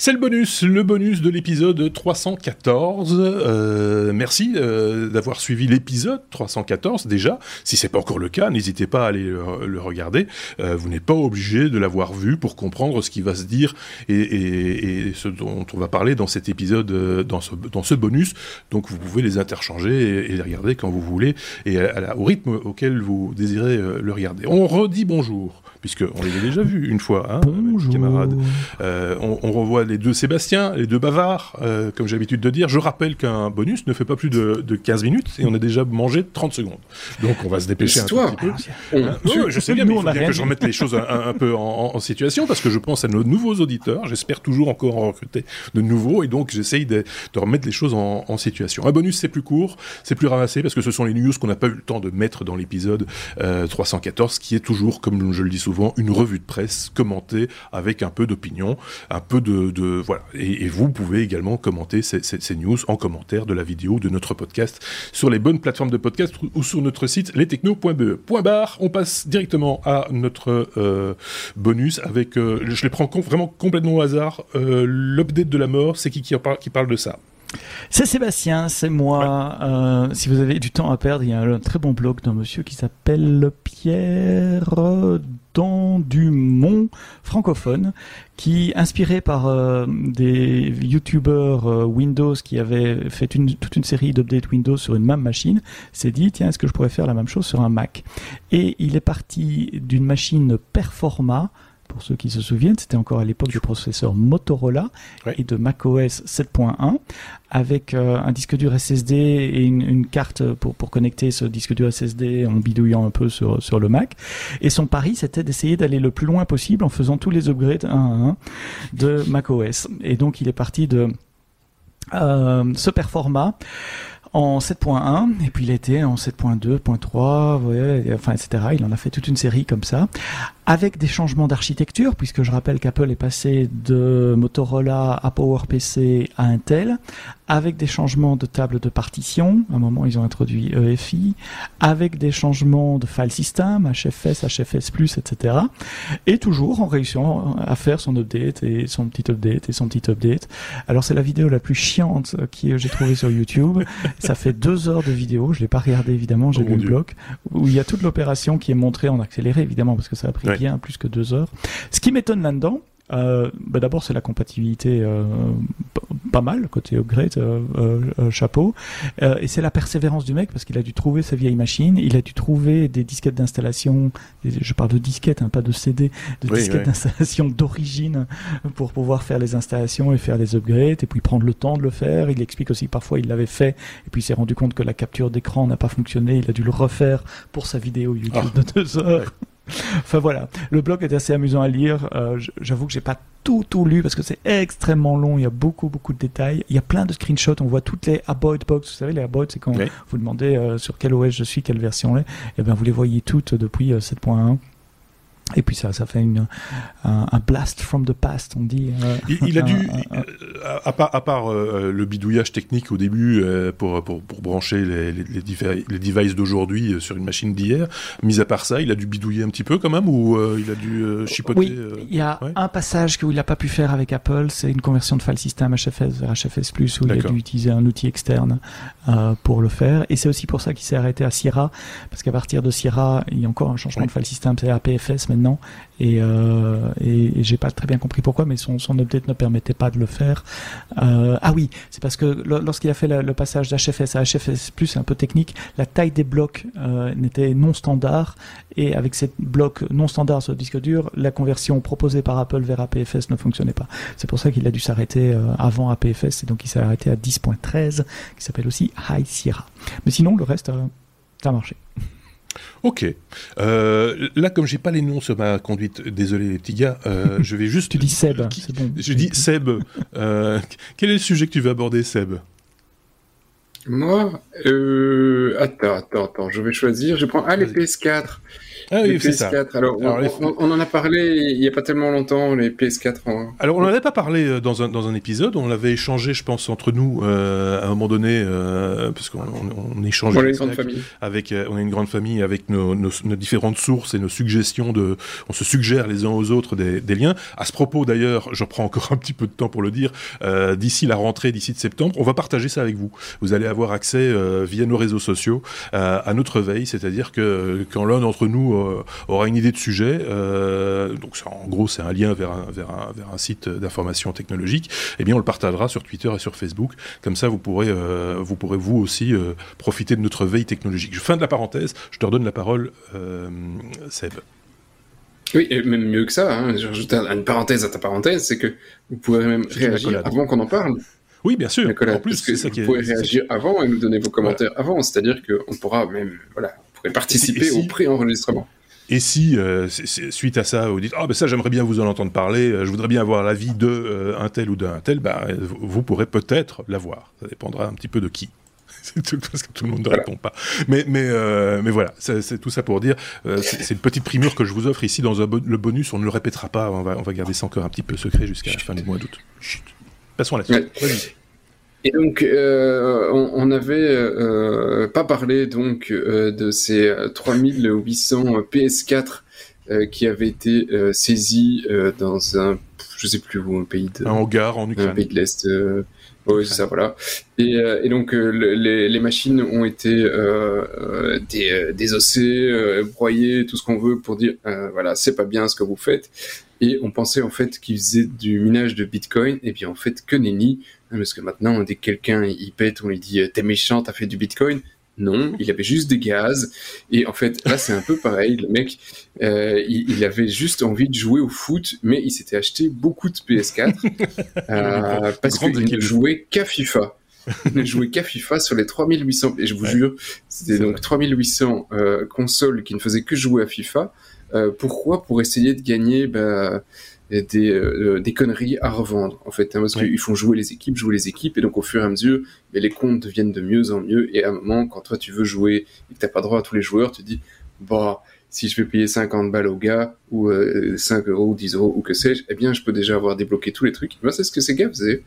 C'est le bonus, le bonus de l'épisode 314. Euh, merci euh, d'avoir suivi l'épisode 314 déjà. Si c'est pas encore le cas, n'hésitez pas à aller le, regarder. Euh, vous n'êtes pas obligé de l'avoir vu pour comprendre ce qui va se dire et, ce dont on va parler dans cet épisode, dans ce, dans ce bonus. Donc vous pouvez les interchanger et, les regarder quand vous voulez et au rythme auquel vous désirez le regarder. On redit bonjour puisqu'on les a déjà vus une fois, hein, Bonjour. camarades. Euh, on, revoit les deux Sébastien, les deux bavards, euh, comme j'ai l'habitude de dire. Je rappelle qu'un bonus ne fait pas plus de, 15 minutes et on a déjà mangé 30 secondes. Donc on va se dépêcher un petit peu. Hein je sais bien, mais il faut bien que je remette les choses un, peu en, situation parce que je pense à nos nouveaux auditeurs. J'espère toujours encore en recruter de nouveaux et donc j'essaye de, remettre les choses en, situation. Un bonus, c'est plus court, c'est plus ramassé parce que ce sont les news qu'on n'a pas eu le temps de mettre dans l'épisode 314 euh, qui est toujours, comme je le dis souvent, une revue de presse commentée avec un peu d'opinion, un peu de, voilà. Et, vous pouvez également commenter ces, news en commentaire de la vidéo de notre podcast sur les bonnes plateformes de podcast ou sur notre site lestechno.be. Point barre, on passe directement à notre euh, bonus avec, euh, je les prends vraiment complètement au hasard, euh, l'update de la mort, c'est qui qui, parle, qui parle de ça? C'est Sébastien, c'est moi. Euh, si vous avez du temps à perdre, il y a un très bon blog d'un monsieur qui s'appelle Pierre Dumont, francophone, qui, inspiré par euh, des youtubeurs euh, Windows qui avaient fait toute une série d'updates Windows sur une même machine, s'est dit, tiens, est-ce que je pourrais faire la même chose sur un Mac? Et il est parti d'une machine Performa, pour ceux qui se souviennent, c'était encore à l'époque du processeur Motorola et de macOS 7.1, avec euh, un disque dur SSD et une, carte pour, pour connecter ce disque dur SSD en bidouillant un peu sur, sur le Mac. Et son pari, c'était d'essayer d'aller le plus loin possible en faisant tous les upgrades 1 à 1 de macOS. Et donc, il est parti de euh, ce performa en 7.1 et puis il était en 7.2.3 ouais, enfin etc il en a fait toute une série comme ça avec des changements d'architecture, puisque je rappelle qu'Apple est passé de Motorola à PowerPC à Intel, avec des changements de table de partition, à un moment ils ont introduit EFI, avec des changements de file system, HFS, HFS+, etc. Et toujours en réussissant à faire son update et son petit update et son petit update. Alors c'est la vidéo la plus chiante que j'ai trouvée sur YouTube. Ça fait deux heures de vidéo, je l'ai pas regardé évidemment, j'ai oh lu le bloc, où il y a toute l'opération qui est montrée en accéléré évidemment, parce que ça a pris bien plus que deux heures. Ce qui m'étonne là-dedans, euh, bah d'abord c'est la compatibilité euh, pas mal côté upgrade euh, euh chapeau. Et c'est la persévérance du mec parce qu'il a dû trouver sa vieille machine il a dû trouver des disquettes d'installation je parle de disquettes hein, pas de CD de disquettes d'installation d'origine pour pouvoir faire les installations et faire les upgrades et puis prendre le temps de le faire. Il explique aussi que parfois il l'avait fait et puis il s'est rendu compte que la capture d'écran n'a pas fonctionné il a dû le refaire pour sa vidéo YouTube ah. de deux heures enfin voilà, le blog est assez amusant à lire. Euh, J'avoue que j'ai pas tout tout lu parce que c'est extrêmement long. Il y a beaucoup beaucoup de détails. Il y a plein de screenshots. On voit toutes les about box. Vous savez les about, c'est quand vous demandez euh, sur quel OS je suis, quelle version est. Et eh bien vous les voyez toutes depuis 7.1. Et puis ça, ça fait une, un, blast from the past, on dit. Euh, il, a dû, euh, à part, à part euh, le bidouillage technique au début pour, pour, pour, brancher les, les, les, devices d'aujourd'hui sur une machine d'hier, mis à part ça, il a dû bidouiller un petit peu quand même ou il a dû chipoter Oui, il y a un passage qu'il n'a pas pu faire avec Apple, c'est une conversion de file system HFS vers HFS+, où il a dû utiliser un outil externe pour le faire. Et c'est aussi pour ça qu'il s'est arrêté à Sierra, parce qu'à partir de Sierra, il y a encore un changement de file system, c'est APFS euh, et, j'ai pas très bien compris pourquoi mais son, son update ne permettait pas de le faire. Euh, ah oui c'est parce que lorsqu'il a fait le, passage d'HFS à HFS plus un peu technique la taille des blocs euh, n'était non standard. Et avec ces blocs non standards sur le disque dur la conversion proposée par Apple vers APFS ne fonctionnait pas. C'est pour ça qu'il a dû s'arrêter euh, avant APFS et donc il s'est arrêté à 10.13 qui s'appelle aussi High Sierra. Mais sinon le reste ça a marché Ok. Euh, là, comme j'ai pas les noms sur ma conduite, désolé les petits gars, euh, je vais juste. tu dis Seb. Je dis Seb. Euh, quel est le sujet que tu veux aborder, Seb? Moi, attends, attends, attends, je vais choisir. Je prends ah les PS4. Ah oui, c'est ça. Alors, on, en a parlé il n'y a pas tellement longtemps, les PS4. Alors, on n'en avait pas parlé euh, dans un, dans un épisode, on l'avait échangé, je pense, entre nous euh, à un moment donné, euh, parce qu'on on, échange famille. avec, on a une grande famille avec nos, nos, différentes sources et nos suggestions de, on se suggère les uns aux autres des, des liens. À ce propos, d'ailleurs, je prends encore un petit peu de temps pour le dire, d'ici la rentrée, d'ici de septembre, on va partager ça avec vous. Vous allez avoir accès via nos réseaux sociaux à notre veille, c'est-à-dire que quand l'un d'entre nous euh, aura une idée de sujet. Euh, donc en gros, c'est un lien vers un, vers un, vers un site d'information technologique. Et eh bien, on le partagera sur Twitter et sur Facebook. Comme ça, vous pourrez, euh, vous pourrez vous aussi profiter de notre veille technologique. Fin de la parenthèse. Je te redonne la parole, Seb. Oui, et même mieux que ça, hein, j'ajoute une parenthèse à ta parenthèse, c'est que vous pourrez même réagir avant qu'on en parle. Oui, bien sûr. en plus, que ça vous pouvez réagir avant et nous donner vos commentaires avant, c'est-à-dire qu'on pourra même, voilà, pourrez participer au pré-enregistrement. Et si, euh, suite à ça, vous dites Ah, ben ça, j'aimerais bien vous en entendre parler, euh, je voudrais bien avoir l'avis de euh, un tel ou d'un tel, bah, vous pourrez peut-être l'avoir. Ça dépendra un petit peu de qui. C'est tout, parce que tout le monde ne répond pas. Mais, mais, mais voilà, c'est tout ça pour dire. c'est une petite primure que je vous offre ici dans le bonus. On ne le répétera pas. On va, on va garder ça encore un petit peu secret jusqu'à la fin du mois d'août. Passons là-dessus. Et donc, euh, on n'avait euh, pas parlé donc euh, de ces 3800 PS4 qui avaient été saisis dans un, je sais plus où, un pays de, un hangar en Ukraine, un pays de l'est. oui, c'est ça, voilà. Et, et donc les, les, machines ont été dé, désossées, broyées, tout ce qu'on veut pour dire voilà, c'est pas bien ce que vous faites. Et on pensait en fait qu'ils faisaient du minage de Bitcoin, et bien en fait que nenni, parce que maintenant, dès que quelqu'un il pète, on lui dit t'es méchant, t'as fait du bitcoin. Non, il avait juste des gaz. Et en fait, là, c'est un peu pareil. Le mec, euh, il, avait juste envie de jouer au foot, mais il s'était acheté beaucoup de PS4 euh, parce qu'il ne jouait qu'à FIFA. Il ne jouait qu'à FIFA sur les 3800. Et je vous jure, c'était donc 3800 euh, consoles qui ne faisaient que jouer à FIFA. Euh, pourquoi? Pour essayer de gagner bah, des, euh, des conneries à revendre en fait hein, parce qu'ils font jouer les équipes jouer les équipes et donc au fur et à mesure mais les comptes deviennent de mieux en mieux et à un moment quand toi tu veux jouer et que t'as pas droit à tous les joueurs tu dis bah si je vais payer 50 balles au gars ou 5 euh, euros ou 10 euros ou que sais-je, eh bien, je peux déjà avoir débloqué tous les trucs. Moi, c'est ce que ces gars faisaient.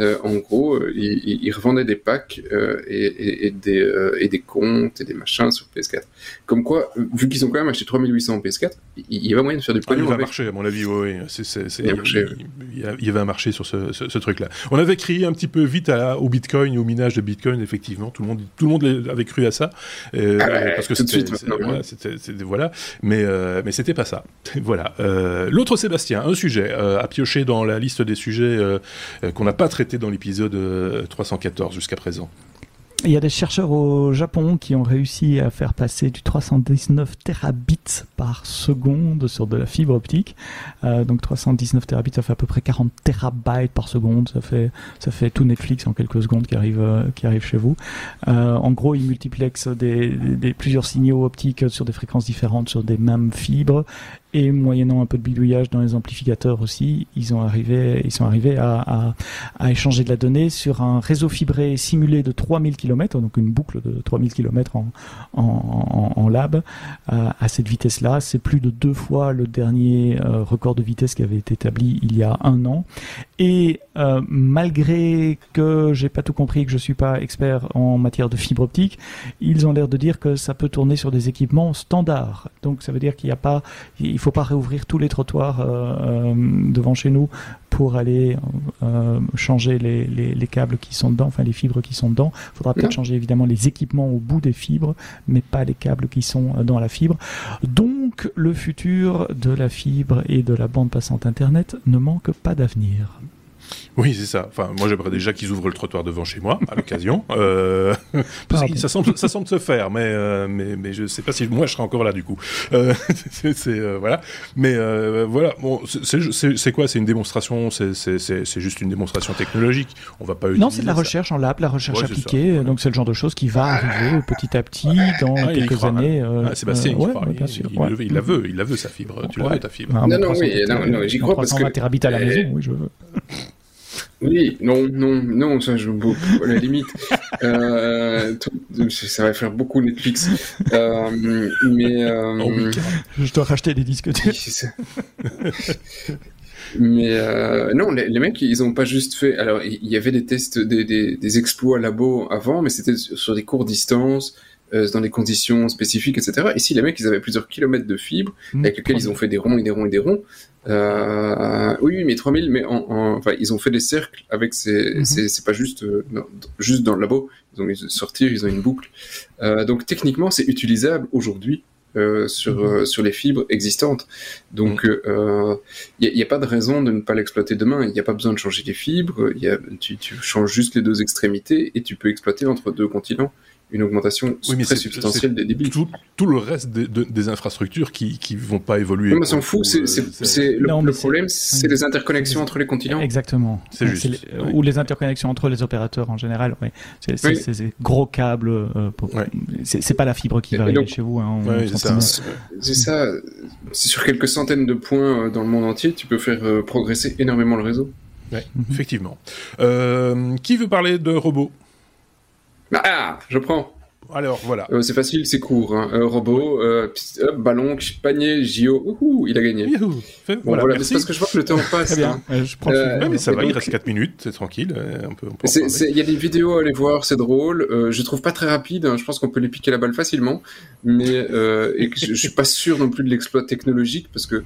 Euh, en gros, euh, ils, ils, revendaient des packs euh, et, et, et, des, et des comptes et des machins sur PS4. Comme quoi, vu qu'ils ont quand même acheté 3800 en PS4, il y avait moyen de faire du pognon. Ah, il y avait un marché, à mon avis, oui. Il, y avait un marché sur ce, ce, ce, truc-là. On avait crié un petit peu vite à, au Bitcoin, au minage de Bitcoin, effectivement. Tout le monde, tout le monde avait cru à ça. ah parce que c'était, voilà, c'était, voilà. Mais, mais c'était pas ça. voilà. Euh, L'autre Sébastien, un sujet euh, à piocher dans la liste des sujets euh, qu'on n'a pas traités dans l'épisode 314 jusqu'à présent. Il y a des chercheurs au Japon qui ont réussi à faire passer du 319 terabits par seconde sur de la fibre optique. Donc 319 terabits, ça fait à peu près 40 terabytes par seconde. Ça fait tout Netflix en quelques secondes qui arrive chez vous. En gros, ils multiplexent plusieurs signaux optiques sur des fréquences différentes sur des mêmes fibres et moyennant un peu de bidouillage dans les amplificateurs aussi, ils ont arrivé, ils sont arrivés à, échanger de la donnée sur un réseau fibré simulé de 3000 km, donc une boucle de 3000 km en, en, lab. À cette vitesse-là, c'est plus de deux fois le dernier euh, record de vitesse qui avait été établi il y a un an. Et euh, malgré que j'ai pas tout compris, que je suis pas expert en matière de fibre optique, ils ont l'air de dire que ça peut tourner sur des équipements standards. Donc ça veut dire qu'il n'y a pas, il faut pas réouvrir tous les trottoirs euh, euh, devant chez nous pour aller euh, changer les, les, les, câbles qui sont dedans, enfin les fibres qui sont dedans. Il faudra peut-être changer évidemment les équipements au bout des fibres, mais pas les câbles qui sont dans la fibre. Donc le futur de la fibre et de la bande passante Internet ne manque pas d'avenir. Oui, c'est ça. Enfin, moi, j'aimerais déjà qu'ils ouvrent le trottoir devant chez moi, à l'occasion. Euh, ça, semble, ça semble se faire, mais, euh, mais, mais je sais pas si moi, je serai encore là, du coup. Euh, c'est, euh, voilà. Mais euh, voilà, bon, c'est quoi? C'est une démonstration? C'est juste une démonstration technologique. On va pas Non, c'est de la recherche en lab, la recherche appliquée. Donc, c'est le genre de choses qui va arriver petit à petit dans ah, quelques années. Ah, Sébastien, il, parle, bien sûr, il, la veut, il la veut, sa fibre. Tu la veux, ta fibre. Non, non, oui, non, j'y crois parce que... terabits à la maison, oui, je veux. Oui, non, non, non, ça je à la limite. Euh, ça va faire beaucoup Netflix. Euh, mais euh, oh je dois racheter des disques Mais non, les, mecs, ils ont pas juste fait. Alors, il y avait des tests, des, des, des exploits labo avant, mais c'était sur des courtes distances. Euh, dans des conditions spécifiques, etc. Ici, les mecs, ils avaient plusieurs kilomètres de fibres mmh. avec lesquels ils ont fait des ronds et des ronds et des ronds. Euh, oui, mais 3000, mais en, enfin, ils ont fait des cercles avec ces, mmh. c'est pas juste, euh, juste dans le labo. Ils ont sortir, ils ont une boucle. Euh, donc techniquement, c'est utilisable aujourd'hui sur, mmh. sur les fibres existantes. Donc, il n'y a, a, pas de raison de ne pas l'exploiter demain. Il n'y a pas besoin de changer les fibres. Y a, tu, tu, changes juste les deux extrémités et tu peux exploiter entre deux continents une augmentation très substantielle des débits. Tout, le reste des, infrastructures qui ne vont pas évoluer. Non, mais s'en fout. C'est, le, le problème, c'est les interconnexions entre les continents. Exactement. C'est juste. Ou les interconnexions entre les opérateurs en général. Ouais. C'est, ces gros câbles. Euh, c'est, pas la fibre qui va arriver chez vous. Hein, c'est ça. C'est sur quelques centaines de points euh, dans le monde entier, tu peux faire euh, progresser énormément le réseau. Oui, effectivement. qui veut parler de robots? Ah, je prends. Alors voilà. Euh, c'est facile, c'est court. Hein. Euh, robot, euh, ballon, panier, JO, il a gagné. bon, voilà, c'est parce que je vois que le temps passe. Très bien. Hein. Je prends mais ça va, il reste 4 minutes, c'est tranquille. Il y a des vidéos à aller voir, c'est drôle. je trouve pas très rapide, hein. je pense qu'on peut lui piquer la balle facilement. Mais et je, je, suis pas sûr non plus de l'exploit technologique parce que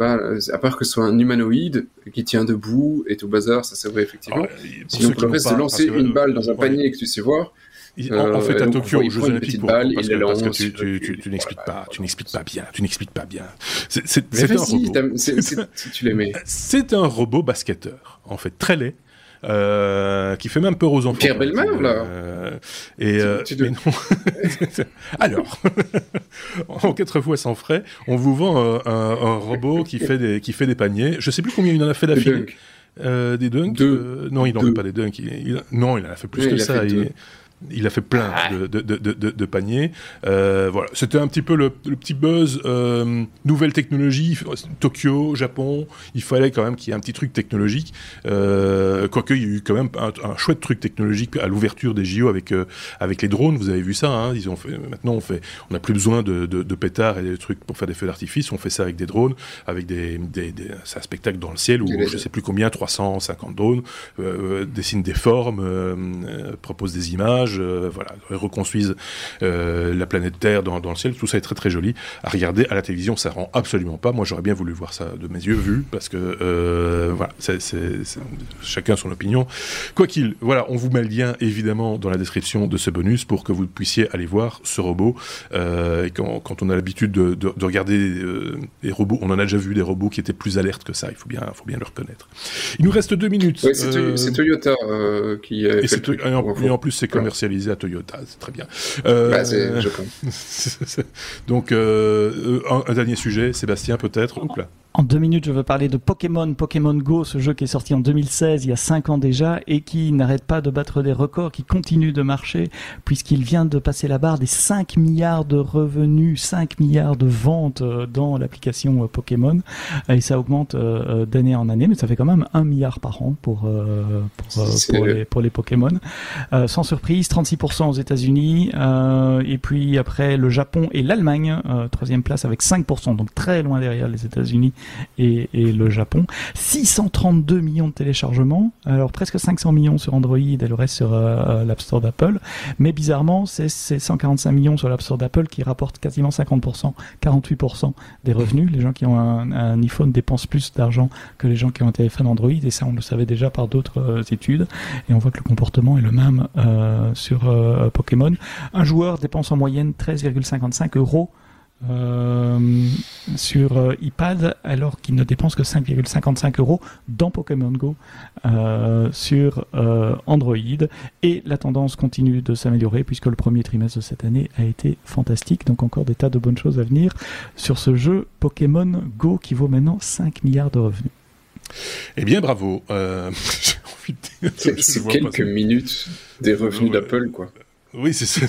pas, à part que ce soit un humanoïde qui tient debout et tout bazar, ça c'est vrai effectivement. Sinon, pour le reste, de lancer une balle dans un panier et que tu sais voir, en fait, à euh, Tokyo, aux Jeux Olympiques, parce, que, parce que tu, tu, tu, tu n'expliques pas, tu n'expliques pas bien, tu n'expliques pas bien. C'est un robot. Tu. C'est un robot basketteur, en fait, très laid. Euh, qui fait même peur aux enfants. Pierre Bellemare, là. Euh, et euh, mais non. Alors, en quatre fois sans frais, on vous vend un, un, robot qui fait des qui fait des paniers. Je sais plus combien il en a fait d'affilée. Euh, des dunks. Deux. non, il n'en fait pas des dunks. Il, non, il en a fait plus que ça. Il a fait plein ah. de, de, de, de, paniers. Euh, voilà, c'était un petit peu le, le petit buzz euh, nouvelle technologie, Tokyo, Japon. Il fallait quand même qu'il y ait un petit truc technologique. Euh, quoique il y a eu quand même un, un chouette truc technologique à l'ouverture des JO avec euh, avec les drones. Vous avez vu ça hein Ils ont fait maintenant on fait on n'a plus besoin de, de, de, pétards et des trucs pour faire des feux d'artifice. On fait ça avec des drones, avec des, des, des c'est un spectacle dans le ciel où je sais plus combien 350 drones euh, dessinent des formes, proposent des images euh, voilà, reconstruisent euh, la planète Terre dans, le ciel. Tout ça est très très joli. À regarder à la télévision, ça rend absolument pas. Moi, j'aurais bien voulu voir ça de mes yeux vus, parce que euh, voilà, c'est chacun son opinion. Quoi qu'il, voilà, on vous met le lien évidemment dans la description de ce bonus pour que vous puissiez aller voir ce robot. et quand, quand, on a l'habitude de, de, regarder des robots, on en a déjà vu des robots qui étaient plus alertes que ça. Il faut bien, faut bien le reconnaître. Il nous reste deux minutes. C'est Toyota qui. Et, et, en, plus, c'est commercial à Toyota, c'est très bien. Euh, bah, je Donc, euh, un, dernier sujet, Sébastien, peut-être? En deux minutes, je veux parler de Pokémon, Pokémon Go, ce jeu qui est sorti en 2016, il y a cinq ans déjà, et qui n'arrête pas de battre des records, qui continue de marcher, puisqu'il vient de passer la barre des 5 milliards de revenus, 5 milliards de ventes euh, dans l'application euh, Pokémon, et ça augmente euh, d'année en année, mais ça fait quand même 1 milliard par an pour, pour, pour, les, pour les Pokémon. sans surprise, 36% aux États-Unis, et puis après le Japon et l'Allemagne, troisième place avec 5%, donc très loin derrière les États-Unis et, le Japon. 632 millions de téléchargements, alors presque 500 millions sur Android et le reste sur euh, l'App Store d'Apple. Mais bizarrement, c'est 145 millions sur l'App Store d'Apple qui rapportent quasiment 50%, 48% des revenus. Les gens qui ont un, iPhone dépensent plus d'argent que les gens qui ont un téléphone Android, et ça on le savait déjà par d'autres euh, études. Et on voit que le comportement est le même euh, sur Pokémon. Un joueur dépense en moyenne 13,55 euros euh, sur euh, iPad alors qu'il ne dépense que 5,55 euros dans Pokémon Go euh, sur Android et la tendance continue de s'améliorer puisque le premier trimestre de cette année a été fantastique donc encore des tas de bonnes choses à venir sur ce jeu Pokémon Go qui vaut maintenant 5 milliards de revenus. Eh bien bravo. C'est quelques minutes des revenus d'Apple quoi. Oui, c'est ça.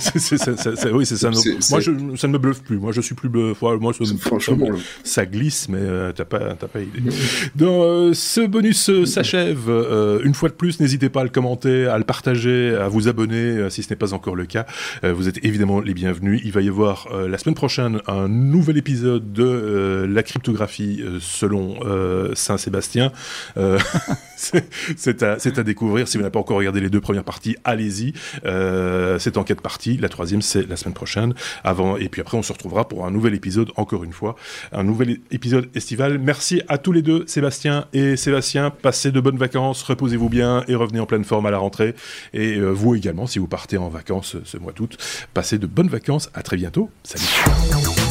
Oui, c'est ça. Moi, je, ça ne me bluffe plus. Moi, je suis plus bluff. Moi, ça, franchement, ça glisse, mais euh, t'as pas, pas idée. Donc, euh, ce bonus euh, s'achève. une fois de plus, n'hésitez pas à le commenter, à le partager, à vous abonner si ce n'est pas encore le cas. vous êtes évidemment les bienvenus. Il va y avoir la semaine prochaine un nouvel épisode de la cryptographie selon Saint-Sébastien. c'est à, à, découvrir. Si vous n'avez pas encore regardé les deux premières parties, allez-y. c'est en quatre parties. La troisième, c'est la semaine prochaine. Avant, et puis après, on se retrouvera pour un nouvel épisode, encore une fois, un nouvel épisode estival. Merci à tous les deux, Sébastien et Sébastien. Passez de bonnes vacances, reposez-vous bien et revenez en pleine forme à la rentrée. Et euh, vous également, si vous partez en vacances ce mois d'août, passez de bonnes vacances. À très bientôt. Salut.